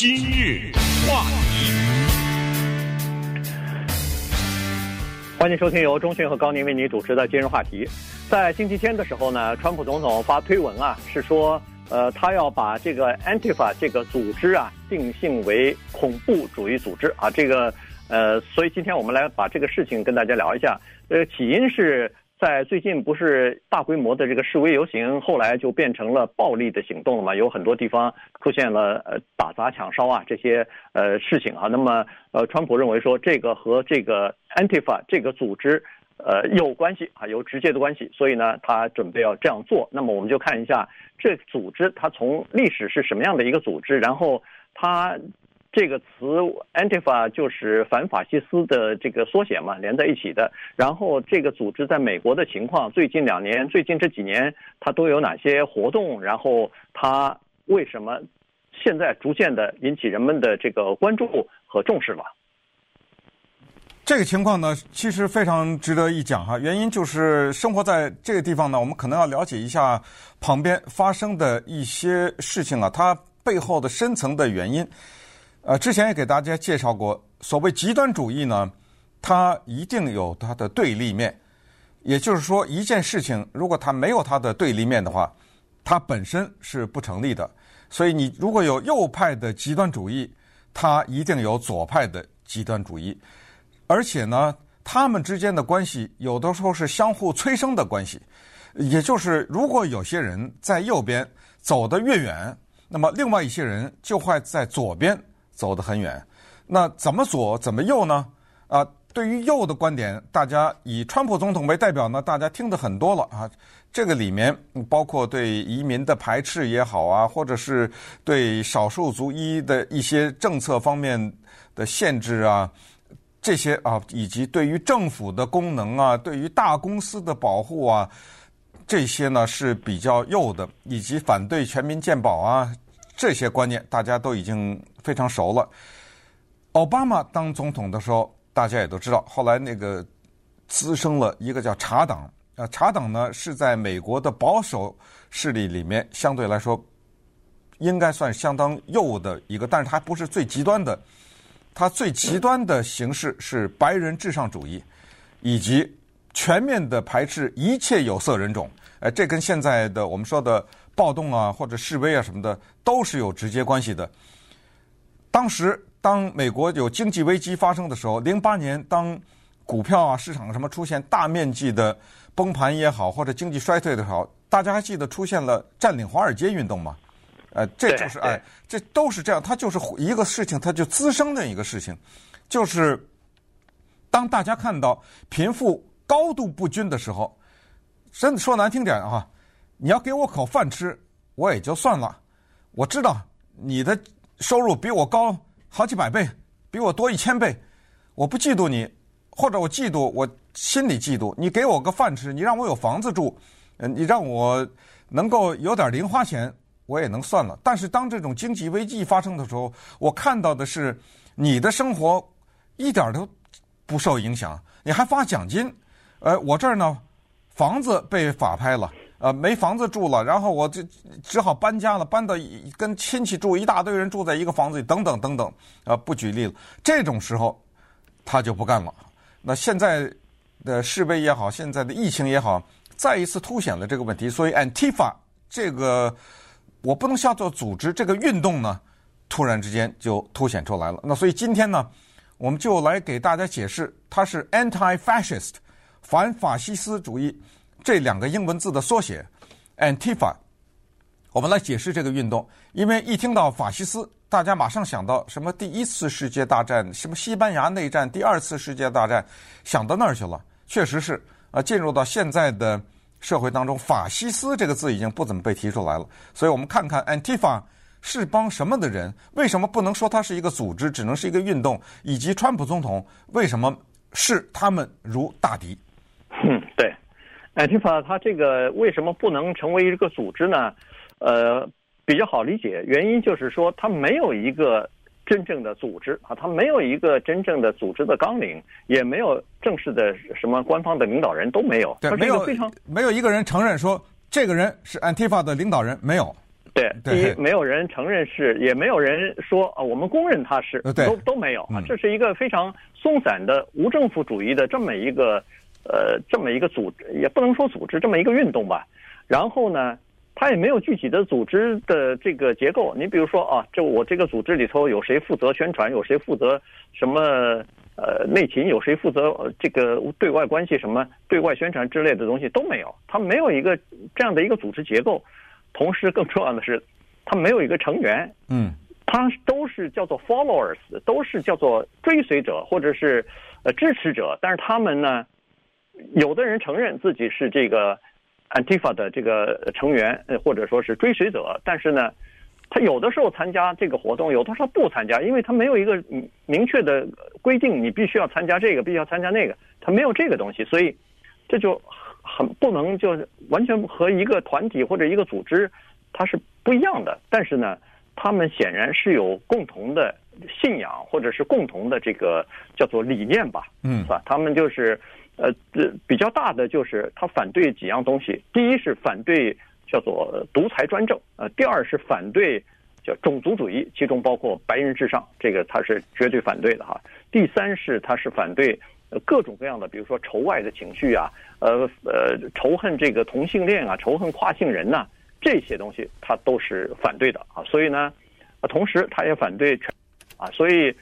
今日话题，欢迎收听由中讯和高宁为您主持的今日话题。在星期天的时候呢，川普总统发推文啊，是说，呃，他要把这个 Antifa 这个组织啊定性为恐怖主义组织啊。这个，呃，所以今天我们来把这个事情跟大家聊一下。呃，起因是。在最近不是大规模的这个示威游行，后来就变成了暴力的行动了嘛？有很多地方出现了呃打砸抢烧啊这些呃事情啊。那么呃，川普认为说这个和这个 Antifa 这个组织呃有关系啊，有直接的关系，所以呢他准备要这样做。那么我们就看一下这组织它从历史是什么样的一个组织，然后它。这个词 Antifa 就是反法西斯的这个缩写嘛，连在一起的。然后这个组织在美国的情况，最近两年、最近这几年，它都有哪些活动？然后它为什么现在逐渐的引起人们的这个关注和重视了？这个情况呢，其实非常值得一讲哈。原因就是生活在这个地方呢，我们可能要了解一下旁边发生的一些事情啊，它背后的深层的原因。呃，之前也给大家介绍过，所谓极端主义呢，它一定有它的对立面。也就是说，一件事情如果它没有它的对立面的话，它本身是不成立的。所以，你如果有右派的极端主义，它一定有左派的极端主义。而且呢，他们之间的关系有的时候是相互催生的关系。也就是，如果有些人在右边走得越远，那么另外一些人就会在左边。走得很远，那怎么左怎么右呢？啊，对于右的观点，大家以川普总统为代表呢，大家听得很多了啊。这个里面包括对移民的排斥也好啊，或者是对少数族裔的一些政策方面的限制啊，这些啊，以及对于政府的功能啊，对于大公司的保护啊，这些呢是比较右的，以及反对全民健保啊。这些观念大家都已经非常熟了。奥巴马当总统的时候，大家也都知道。后来那个滋生了一个叫茶党，啊，茶党呢是在美国的保守势力里面相对来说应该算相当右的一个，但是它不是最极端的。它最极端的形式是白人至上主义，以及全面的排斥一切有色人种。哎，这跟现在的我们说的。暴动啊，或者示威啊什么的，都是有直接关系的。当时，当美国有经济危机发生的时候，零八年当股票啊市场什么出现大面积的崩盘也好，或者经济衰退的时候，大家还记得出现了占领华尔街运动吗？呃，这就是哎，这都是这样，它就是一个事情，它就滋生的一个事情，就是当大家看到贫富高度不均的时候，真的说难听点啊。你要给我口饭吃，我也就算了。我知道你的收入比我高好几百倍，比我多一千倍。我不嫉妒你，或者我嫉妒，我心里嫉妒。你给我个饭吃，你让我有房子住，嗯，你让我能够有点零花钱，我也能算了。但是当这种经济危机发生的时候，我看到的是你的生活一点都不受影响，你还发奖金。呃，我这儿呢，房子被法拍了。呃，没房子住了，然后我就只好搬家了，搬到跟亲戚住，一大堆人住在一个房子里，等等等等。啊、不举例了。这种时候，他就不干了。那现在的示威也好，现在的疫情也好，再一次凸显了这个问题。所以，Antifa 这个我不能叫做组织，这个运动呢，突然之间就凸显出来了。那所以今天呢，我们就来给大家解释，它是 Anti-Fascist 反法西斯主义。这两个英文字的缩写，Antifa，我们来解释这个运动。因为一听到法西斯，大家马上想到什么？第一次世界大战，什么西班牙内战，第二次世界大战，想到那儿去了。确实是啊，进入到现在的社会当中，法西斯这个字已经不怎么被提出来了。所以我们看看 Antifa 是帮什么的人？为什么不能说它是一个组织，只能是一个运动？以及川普总统为什么视他们如大敌？嗯，对。Antifa 它这个为什么不能成为一个组织呢？呃，比较好理解，原因就是说它没有一个真正的组织啊，它没有一个真正的组织的纲领，也没有正式的什么官方的领导人都没有。对，没有非常没有一个人承认说这个人是 Antifa 的领导人，没有。对，第一，没有人承认是，也没有人说啊，我们公认他是，都都没有啊。这是一个非常松散的无政府主义的这么一个呃这么一个组织，也不能说组织这么一个运动吧。然后呢，他也没有具体的组织的这个结构。你比如说啊，这我这个组织里头有谁负责宣传，有谁负责什么呃内勤，有谁负责这个对外关系什么对外宣传之类的东西都没有，他没有一个这样的一个组织结构。同时，更重要的是，他没有一个成员，嗯，他都是叫做 followers，都是叫做追随者或者是呃支持者。但是他们呢，有的人承认自己是这个 Antifa 的这个成员，呃，或者说是追随者。但是呢，他有的时候参加这个活动，有的时候不参加，因为他没有一个明确的规定，你必须要参加这个，必须要参加那个，他没有这个东西，所以这就。很不能就是完全和一个团体或者一个组织，它是不一样的。但是呢，他们显然是有共同的信仰，或者是共同的这个叫做理念吧，嗯，是吧？他们就是呃，这比较大的就是他反对几样东西。第一是反对叫做独裁专政，呃，第二是反对叫种族主义，其中包括白人至上，这个他是绝对反对的哈。第三是他是反对。各种各样的，比如说仇外的情绪啊，呃呃，仇恨这个同性恋啊，仇恨跨性人呐、这些东西他都是反对的啊。所以呢，啊，同时他也反对全啊，所以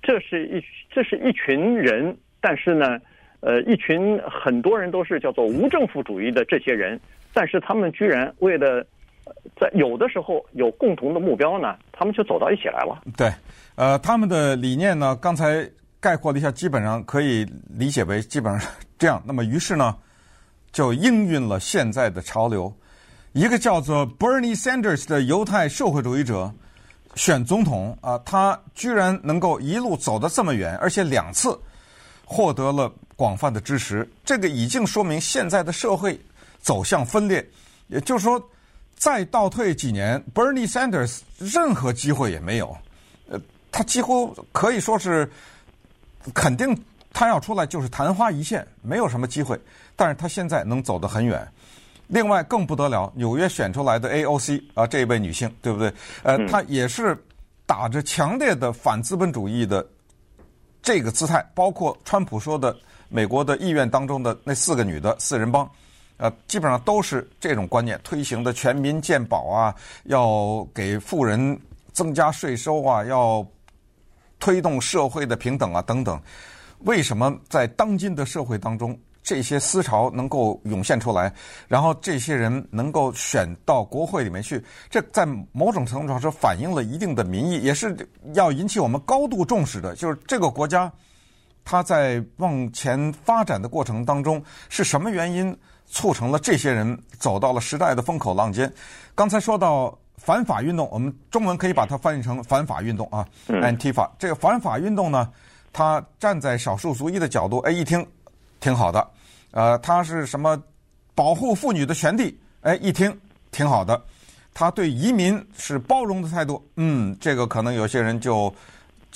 这是一这是一群人，但是呢，呃，一群很多人都是叫做无政府主义的这些人，但是他们居然为了在有的时候有共同的目标呢，他们就走到一起来了。对，呃，他们的理念呢，刚才。概括了一下，基本上可以理解为基本上这样。那么，于是呢，就应运了现在的潮流。一个叫做 Bernie Sanders 的犹太社会主义者选总统啊，他居然能够一路走得这么远，而且两次获得了广泛的支持。这个已经说明现在的社会走向分裂。也就是说，再倒退几年，Bernie Sanders 任何机会也没有。呃，他几乎可以说是。肯定他要出来就是昙花一现，没有什么机会。但是他现在能走得很远。另外更不得了，纽约选出来的 AOC 啊，这一位女性，对不对？呃，她也是打着强烈的反资本主义的这个姿态，包括川普说的美国的议院当中的那四个女的四人帮，呃，基本上都是这种观念推行的全民健保啊，要给富人增加税收啊，要。推动社会的平等啊，等等，为什么在当今的社会当中，这些思潮能够涌现出来，然后这些人能够选到国会里面去？这在某种程度上是反映了一定的民意，也是要引起我们高度重视的。就是这个国家，它在往前发展的过程当中，是什么原因促成了这些人走到了时代的风口浪尖？刚才说到。反法运动，我们中文可以把它翻译成反法运动啊，Antifa。这个反法运动呢，他站在少数族裔的角度，哎，一听挺好的。呃，他是什么保护妇女的权利？哎，一听挺好的。他对移民是包容的态度，嗯，这个可能有些人就。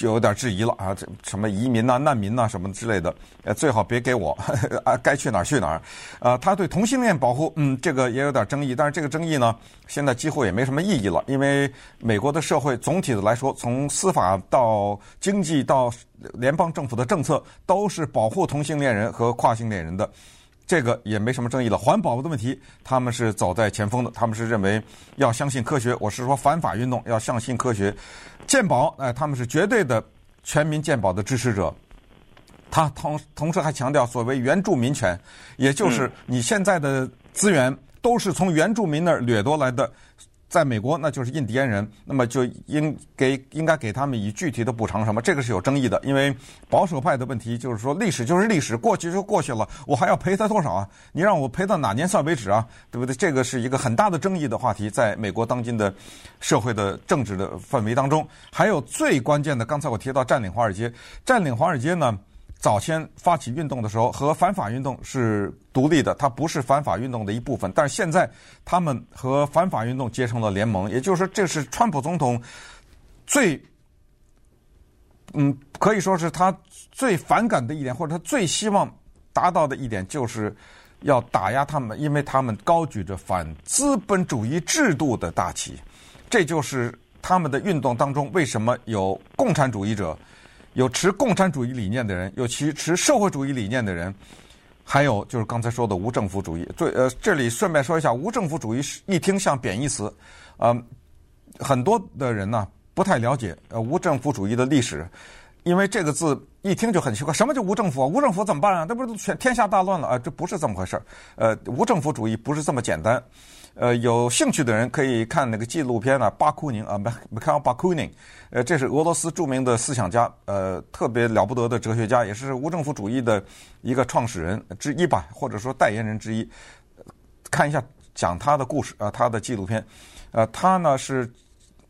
就有点质疑了啊，这什么移民呐、难民呐什么之类的，呃，最好别给我 啊，该去哪儿去哪儿。呃，他对同性恋保护，嗯，这个也有点争议，但是这个争议呢，现在几乎也没什么意义了，因为美国的社会总体的来说，从司法到经济到联邦政府的政策，都是保护同性恋人和跨性恋人的。这个也没什么争议了。环保的问题，他们是走在前锋的，他们是认为要相信科学。我是说反法运动要相信科学。鉴宝，哎，他们是绝对的全民鉴宝的支持者。他同同时还强调所谓原住民权，也就是你现在的资源都是从原住民那儿掠夺来的。在美国，那就是印第安人，那么就应给应该给他们以具体的补偿什么？这个是有争议的，因为保守派的问题就是说，历史就是历史，过去就过去了，我还要赔他多少啊？你让我赔到哪年算为止啊？对不对？这个是一个很大的争议的话题，在美国当今的社会的政治的氛围当中，还有最关键的，刚才我提到占领华尔街，占领华尔街呢？早先发起运动的时候，和反法运动是独立的，它不是反法运动的一部分。但是现在，他们和反法运动结成了联盟，也就是说，这是川普总统最，嗯，可以说是他最反感的一点，或者他最希望达到的一点，就是要打压他们，因为他们高举着反资本主义制度的大旗。这就是他们的运动当中为什么有共产主义者，有持共产主义理念的人，有其持社会主义理念的人，还有就是刚才说的无政府主义。最呃，这里顺便说一下，无政府主义是一听像贬义词，呃，很多的人呢不太了解呃无政府主义的历史。因为这个字一听就很奇怪，什么叫无政府？无政府怎么办啊？这不是全天下大乱了啊？这不是这么回事儿。呃，无政府主义不是这么简单。呃，有兴趣的人可以看那个纪录片啊，巴库宁啊，Mikhail Bakunin，呃，这是俄罗斯著名的思想家，呃，特别了不得的哲学家，也是无政府主义的一个创始人之一吧，或者说代言人之一。看一下讲他的故事啊，他的纪录片，呃，他呢是。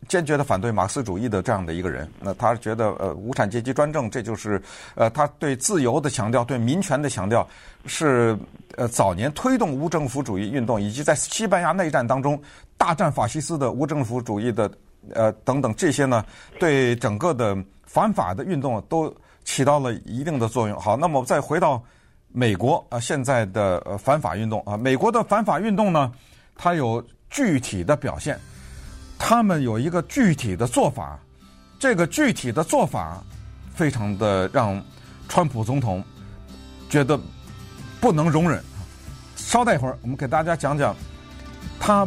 坚决的反对马克思主义的这样的一个人，那他觉得呃无产阶级专政，这就是呃他对自由的强调，对民权的强调，是呃早年推动无政府主义运动，以及在西班牙内战当中大战法西斯的无政府主义的呃等等这些呢，对整个的反法的运动都起到了一定的作用。好，那么再回到美国啊，现在的呃反法运动啊，美国的反法运动呢，它有具体的表现。他们有一个具体的做法，这个具体的做法非常的让川普总统觉得不能容忍。稍待一会儿，我们给大家讲讲，他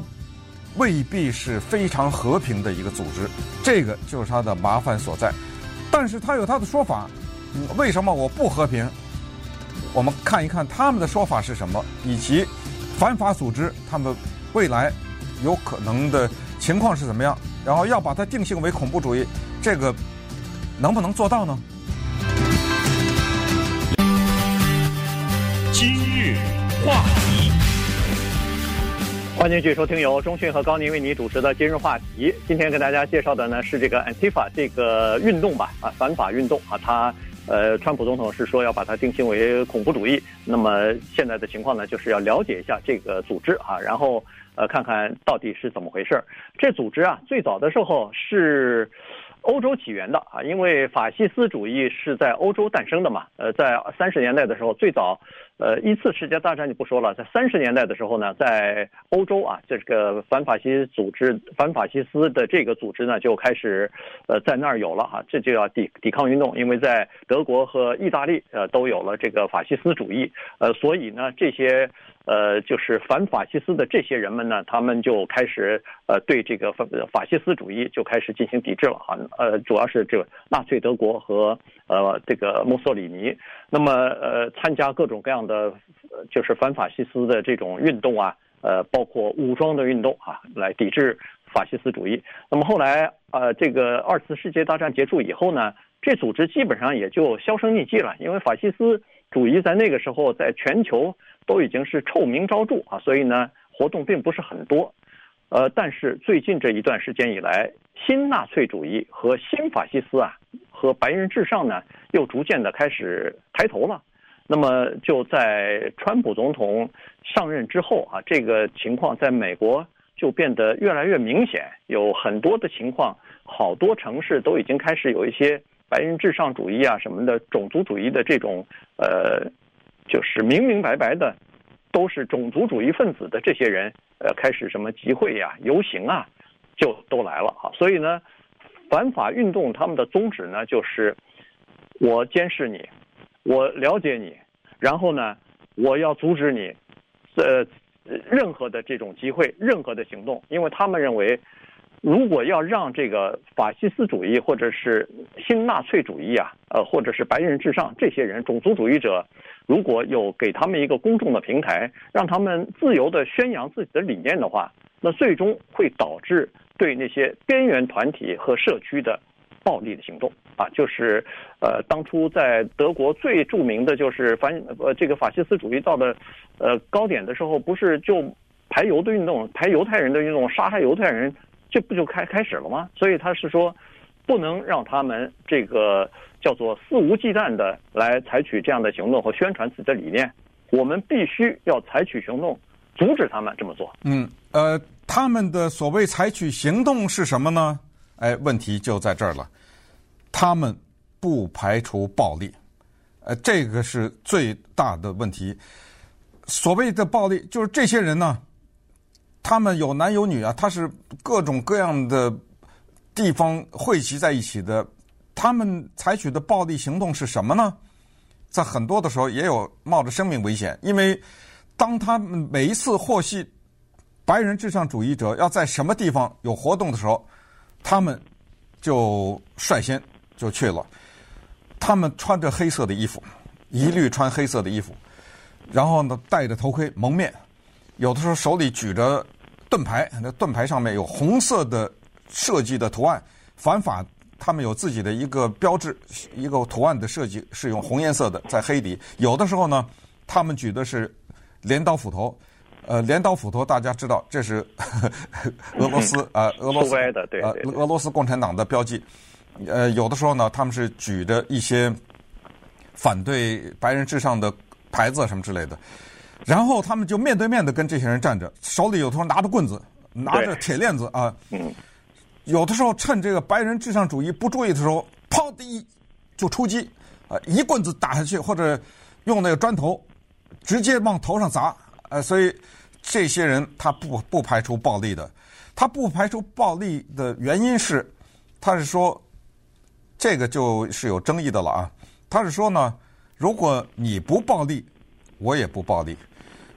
未必是非常和平的一个组织，这个就是他的麻烦所在。但是他有他的说法，为什么我不和平？我们看一看他们的说法是什么，以及反法组织他们未来有可能的。情况是怎么样？然后要把它定性为恐怖主义，这个能不能做到呢？今日话题，欢迎继续收听由中讯和高宁为你主持的今日话题。今天跟大家介绍的呢是这个 Antifa 这个运动吧，啊，反法运动啊，它呃，川普总统是说要把它定性为恐怖主义。那么现在的情况呢，就是要了解一下这个组织啊，然后。呃，看看到底是怎么回事儿。这组织啊，最早的时候是欧洲起源的啊，因为法西斯主义是在欧洲诞生的嘛。呃，在三十年代的时候，最早，呃，一次世界大战就不说了，在三十年代的时候呢，在欧洲啊，这个反法西斯组织、反法西斯的这个组织呢，就开始呃在那儿有了哈，这就要抵抵抗运动，因为在德国和意大利呃都有了这个法西斯主义，呃，所以呢这些。呃，就是反法西斯的这些人们呢，他们就开始呃对这个法法西斯主义就开始进行抵制了哈。呃，主要是这个纳粹德国和呃这个墨索里尼，那么呃参加各种各样的就是反法西斯的这种运动啊，呃包括武装的运动啊，来抵制法西斯主义。那么后来呃这个二次世界大战结束以后呢，这组织基本上也就销声匿迹了，因为法西斯主义在那个时候在全球。都已经是臭名昭著啊，所以呢，活动并不是很多。呃，但是最近这一段时间以来，新纳粹主义和新法西斯啊，和白人至上呢，又逐渐的开始抬头了。那么就在川普总统上任之后啊，这个情况在美国就变得越来越明显，有很多的情况，好多城市都已经开始有一些白人至上主义啊什么的种族主义的这种呃。就是明明白白的，都是种族主义分子的这些人，呃，开始什么集会呀、游行啊，就都来了啊。所以呢，反法运动他们的宗旨呢，就是我监视你，我了解你，然后呢，我要阻止你，呃，任何的这种集会，任何的行动，因为他们认为。如果要让这个法西斯主义或者是新纳粹主义啊，呃，或者是白人至上这些人种族主义者，如果有给他们一个公众的平台，让他们自由的宣扬自己的理念的话，那最终会导致对那些边缘团体和社区的暴力的行动啊，就是呃，当初在德国最著名的就是反呃这个法西斯主义到了呃高点的时候，不是就排犹的运动，排犹太人的运动，杀害犹太人。这不就开开始了吗？所以他是说，不能让他们这个叫做肆无忌惮的来采取这样的行动和宣传自己的理念。我们必须要采取行动，阻止他们这么做。嗯，呃，他们的所谓采取行动是什么呢？哎，问题就在这儿了。他们不排除暴力，呃，这个是最大的问题。所谓的暴力，就是这些人呢。他们有男有女啊，他是各种各样的地方汇集在一起的。他们采取的暴力行动是什么呢？在很多的时候也有冒着生命危险，因为当他们每一次获悉白人至上主义者要在什么地方有活动的时候，他们就率先就去了。他们穿着黑色的衣服，一律穿黑色的衣服，然后呢戴着头盔蒙面，有的时候手里举着盾牌，那盾牌上面有红色的设计的图案，反法。他们有自己的一个标志，一个图案的设计是用红颜色的，在黑底。有的时候呢，他们举的是镰刀斧头，呃，镰刀斧头大家知道，这是呵呵俄罗斯啊、呃，俄罗斯的对，呃，俄罗斯共产党的标记。呃，有的时候呢，他们是举着一些反对白人至上的牌子什么之类的，然后他们就面对面的跟这些人站着，手里有时候拿着棍子，拿着铁链子啊。嗯。有的时候趁这个白人至上主义不注意的时候，砰的一就出击，啊，一棍子打下去，或者用那个砖头直接往头上砸，呃，所以这些人他不不排除暴力的，他不排除暴力的原因是，他是说这个就是有争议的了啊，他是说呢，如果你不暴力，我也不暴力，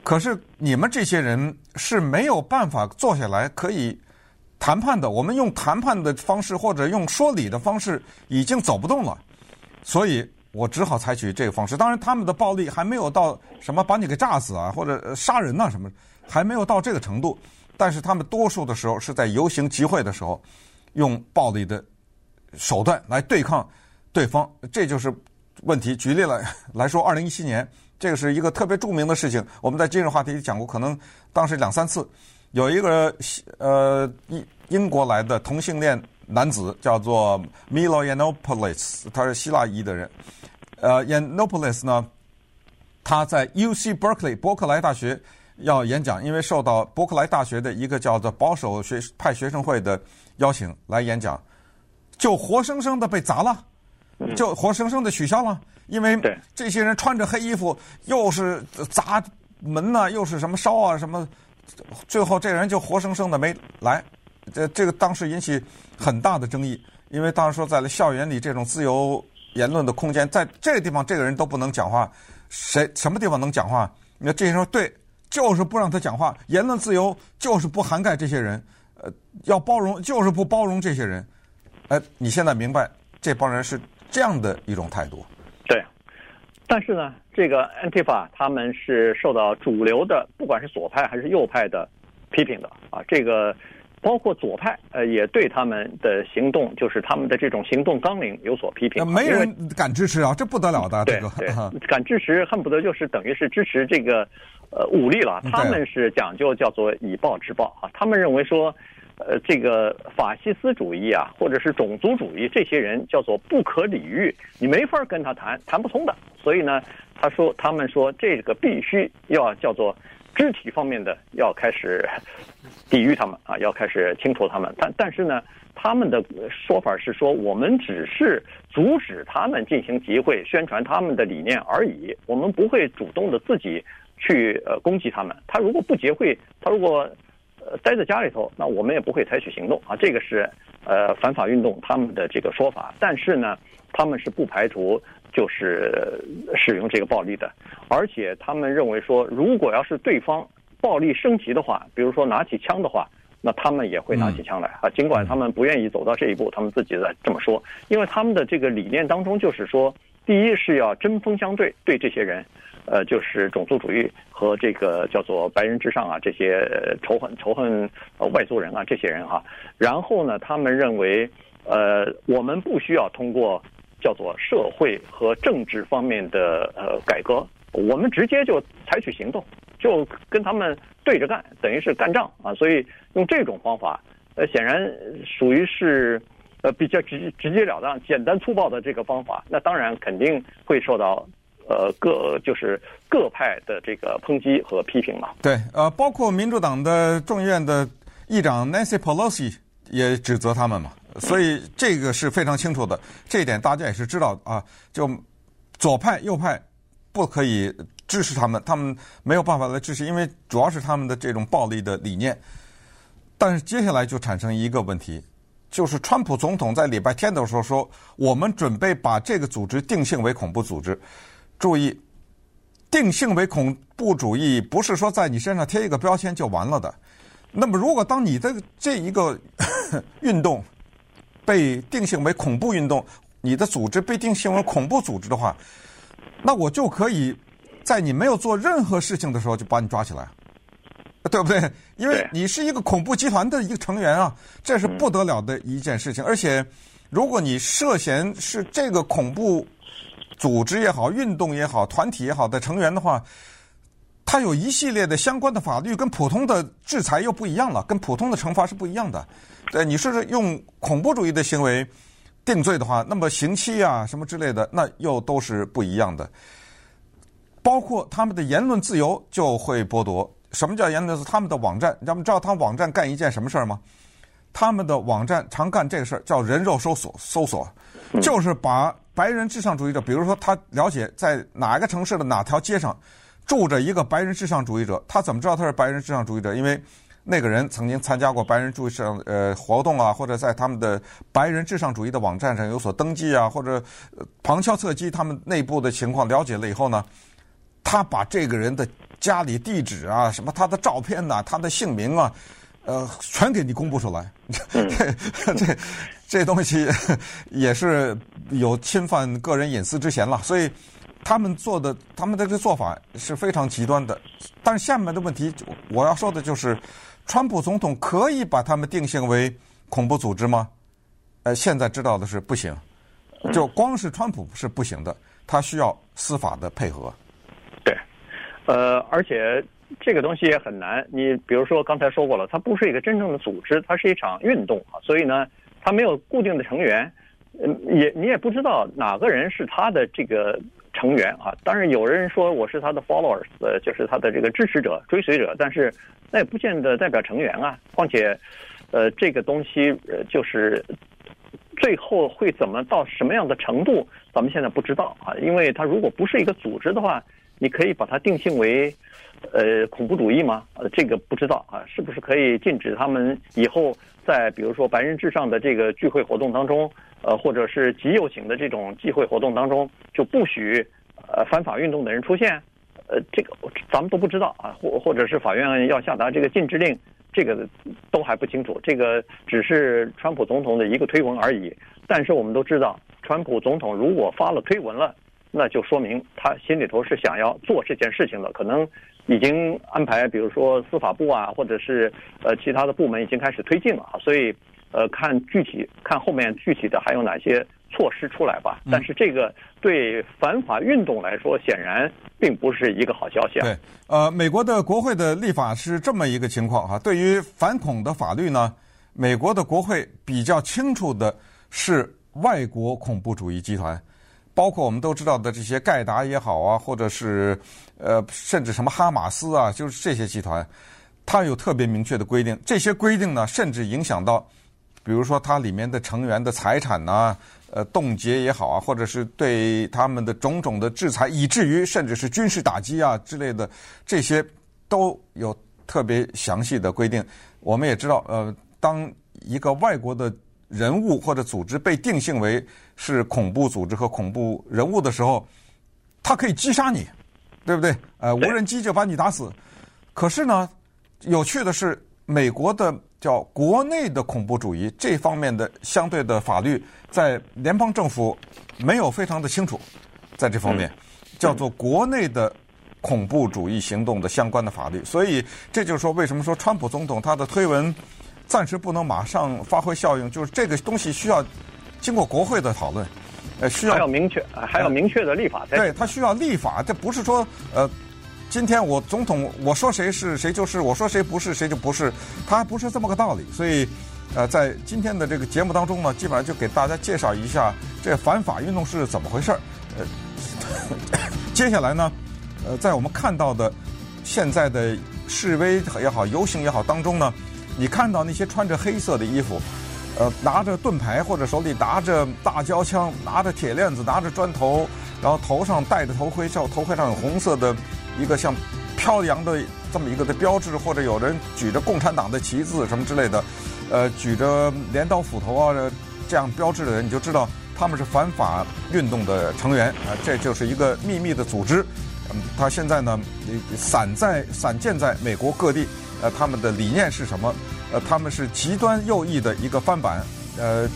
可是你们这些人是没有办法坐下来可以。谈判的，我们用谈判的方式或者用说理的方式已经走不动了，所以我只好采取这个方式。当然，他们的暴力还没有到什么把你给炸死啊，或者杀人呐什么，还没有到这个程度。但是他们多数的时候是在游行集会的时候，用暴力的手段来对抗对方，这就是问题。举例来来说，二零一七年这个是一个特别著名的事情，我们在今日话题里讲过，可能当时两三次。有一个呃英英国来的同性恋男子叫做 Milo Yiannopoulos，他是希腊裔的人。呃，Yiannopoulos 呢，他在 UC Berkeley 伯克莱大学要演讲，因为受到伯克莱大学的一个叫做保守学派学生会的邀请来演讲，就活生生的被砸了，就活生生的取消了，因为这些人穿着黑衣服，又是砸门呐、啊，又是什么烧啊什么。最后，这个人就活生生的没来，这这个当时引起很大的争议，因为当时说在校园里这种自由言论的空间，在这个地方这个人都不能讲话，谁什么地方能讲话？那这些人说对，就是不让他讲话，言论自由就是不涵盖这些人，呃，要包容就是不包容这些人，哎，你现在明白这帮人是这样的一种态度？对，但是呢？这个 Antifa 他们是受到主流的，不管是左派还是右派的批评的啊。这个包括左派呃，也对他们的行动，就是他们的这种行动纲领有所批评。没人敢支持啊，这不得了的。对对，敢支持恨不得就是等于是支持这个呃武力了。他们是讲究叫做以暴制暴啊。他们认为说，呃，这个法西斯主义啊，或者是种族主义，这些人叫做不可理喻，你没法跟他谈，谈不通的。所以呢。他说：“他们说这个必须要叫做肢体方面的要开始抵御他们啊，要开始清除他们。但但是呢，他们的说法是说，我们只是阻止他们进行集会、宣传他们的理念而已，我们不会主动的自己去呃攻击他们。他如果不集会，他如果待在家里头，那我们也不会采取行动啊。这个是呃反法运动他们的这个说法。但是呢，他们是不排除。”就是使用这个暴力的，而且他们认为说，如果要是对方暴力升级的话，比如说拿起枪的话，那他们也会拿起枪来啊。尽管他们不愿意走到这一步，他们自己在这么说，因为他们的这个理念当中就是说，第一是要针锋相对，对这些人，呃，就是种族主义和这个叫做白人至上啊这些仇恨仇恨呃外族人啊这些人哈。然后呢，他们认为，呃，我们不需要通过。叫做社会和政治方面的呃改革，我们直接就采取行动，就跟他们对着干，等于是干仗啊。所以用这种方法，呃，显然属于是呃比较直直截了当、简单粗暴的这个方法。那当然肯定会受到呃各就是各派的这个抨击和批评嘛。对，呃，包括民主党的众议院的议长 Nancy Pelosi 也指责他们嘛。所以这个是非常清楚的，这一点大家也是知道啊。就左派、右派不可以支持他们，他们没有办法来支持，因为主要是他们的这种暴力的理念。但是接下来就产生一个问题，就是川普总统在礼拜天的时候说，我们准备把这个组织定性为恐怖组织。注意，定性为恐怖主义不是说在你身上贴一个标签就完了的。那么，如果当你的这一个 运动被定性为恐怖运动，你的组织被定性为恐怖组织的话，那我就可以在你没有做任何事情的时候就把你抓起来，对不对？因为你是一个恐怖集团的一个成员啊，这是不得了的一件事情。而且，如果你涉嫌是这个恐怖组织也好、运动也好、团体也好的成员的话，他有一系列的相关的法律，跟普通的制裁又不一样了，跟普通的惩罚是不一样的。对，你说是用恐怖主义的行为定罪的话，那么刑期啊什么之类的，那又都是不一样的。包括他们的言论自由就会剥夺。什么叫言论自由？他们的网站，咱们知道他们网站干一件什么事儿吗？他们的网站常干这个事儿，叫人肉搜索，搜索就是把白人至上主义者，比如说他了解在哪一个城市的哪条街上。住着一个白人至上主义者，他怎么知道他是白人至上主义者？因为那个人曾经参加过白人至上呃活动啊，或者在他们的白人至上主义的网站上有所登记啊，或者旁敲侧击他们内部的情况了解了以后呢，他把这个人的家里地址啊、什么他的照片呐、啊、他的姓名啊，呃，全给你公布出来。这这这东西也是有侵犯个人隐私之嫌了，所以。他们做的，他们的这做法是非常极端的。但是下面的问题，我要说的就是，川普总统可以把他们定性为恐怖组织吗？呃，现在知道的是不行，就光是川普是不行的，他需要司法的配合。对，呃，而且这个东西也很难。你比如说刚才说过了，它不是一个真正的组织，它是一场运动啊，所以呢，它没有固定的成员，嗯也你也不知道哪个人是他的这个。成员啊，当然有人说我是他的 followers，呃，就是他的这个支持者、追随者，但是那也不见得代表成员啊。况且，呃，这个东西呃，就是最后会怎么到什么样的程度，咱们现在不知道啊。因为他如果不是一个组织的话，你可以把它定性为呃恐怖主义吗？呃，这个不知道啊，是不是可以禁止他们以后在比如说白人至上的这个聚会活动当中？呃，或者是极右型的这种集会活动当中，就不许呃反法运动的人出现，呃，这个咱们都不知道啊，或或者是法院要下达这个禁制令，这个都还不清楚，这个只是川普总统的一个推文而已。但是我们都知道，川普总统如果发了推文了，那就说明他心里头是想要做这件事情的，可能已经安排，比如说司法部啊，或者是呃其他的部门已经开始推进了，所以。呃，看具体看后面具体的还有哪些措施出来吧。但是这个对反法运动来说，显然并不是一个好消息啊。对，呃，美国的国会的立法是这么一个情况哈。对于反恐的法律呢，美国的国会比较清楚的是外国恐怖主义集团，包括我们都知道的这些盖达也好啊，或者是呃，甚至什么哈马斯啊，就是这些集团，它有特别明确的规定。这些规定呢，甚至影响到。比如说，它里面的成员的财产呐、呃，冻结也好啊，或者是对他们的种种的制裁，以至于甚至是军事打击啊之类的，这些都有特别详细的规定。我们也知道，呃，当一个外国的人物或者组织被定性为是恐怖组织和恐怖人物的时候，他可以击杀你，对不对？呃，无人机就把你打死。可是呢，有趣的是，美国的。叫国内的恐怖主义这方面的相对的法律，在联邦政府没有非常的清楚，在这方面叫做国内的恐怖主义行动的相关的法律，所以这就是说，为什么说川普总统他的推文暂时不能马上发挥效应，就是这个东西需要经过国会的讨论，呃，需要还要明确，还要明确的立法才对，他需要立法，这不是说呃。今天我总统我说谁是谁就是，我说谁不是谁就不是，他不是这么个道理。所以，呃，在今天的这个节目当中呢，基本上就给大家介绍一下这反法运动是怎么回事儿。呃，接下来呢，呃，在我们看到的现在的示威也好、游行也好当中呢，你看到那些穿着黑色的衣服，呃，拿着盾牌或者手里拿着大胶枪、拿着铁链子、拿着砖头，然后头上戴着头盔，叫头盔上有红色的。一个像飘扬的这么一个的标志，或者有人举着共产党的旗帜什么之类的，呃，举着镰刀斧头啊这样标志的人，你就知道他们是反法运动的成员啊，这就是一个秘密的组织。嗯，他现在呢，散在散建在美国各地。呃，他们的理念是什么？呃，他们是极端右翼的一个翻版。呃，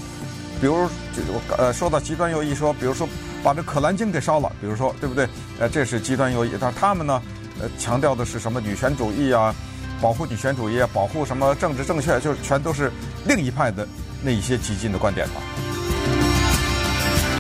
比如就我呃说到极端右翼，说比如说把这《可兰经》给烧了，比如说对不对？呃，这是极端右翼。但他们呢，呃，强调的是什么女权主义啊，保护女权主义啊，保护什么政治正确，就是全都是另一派的那一些激进的观点吧。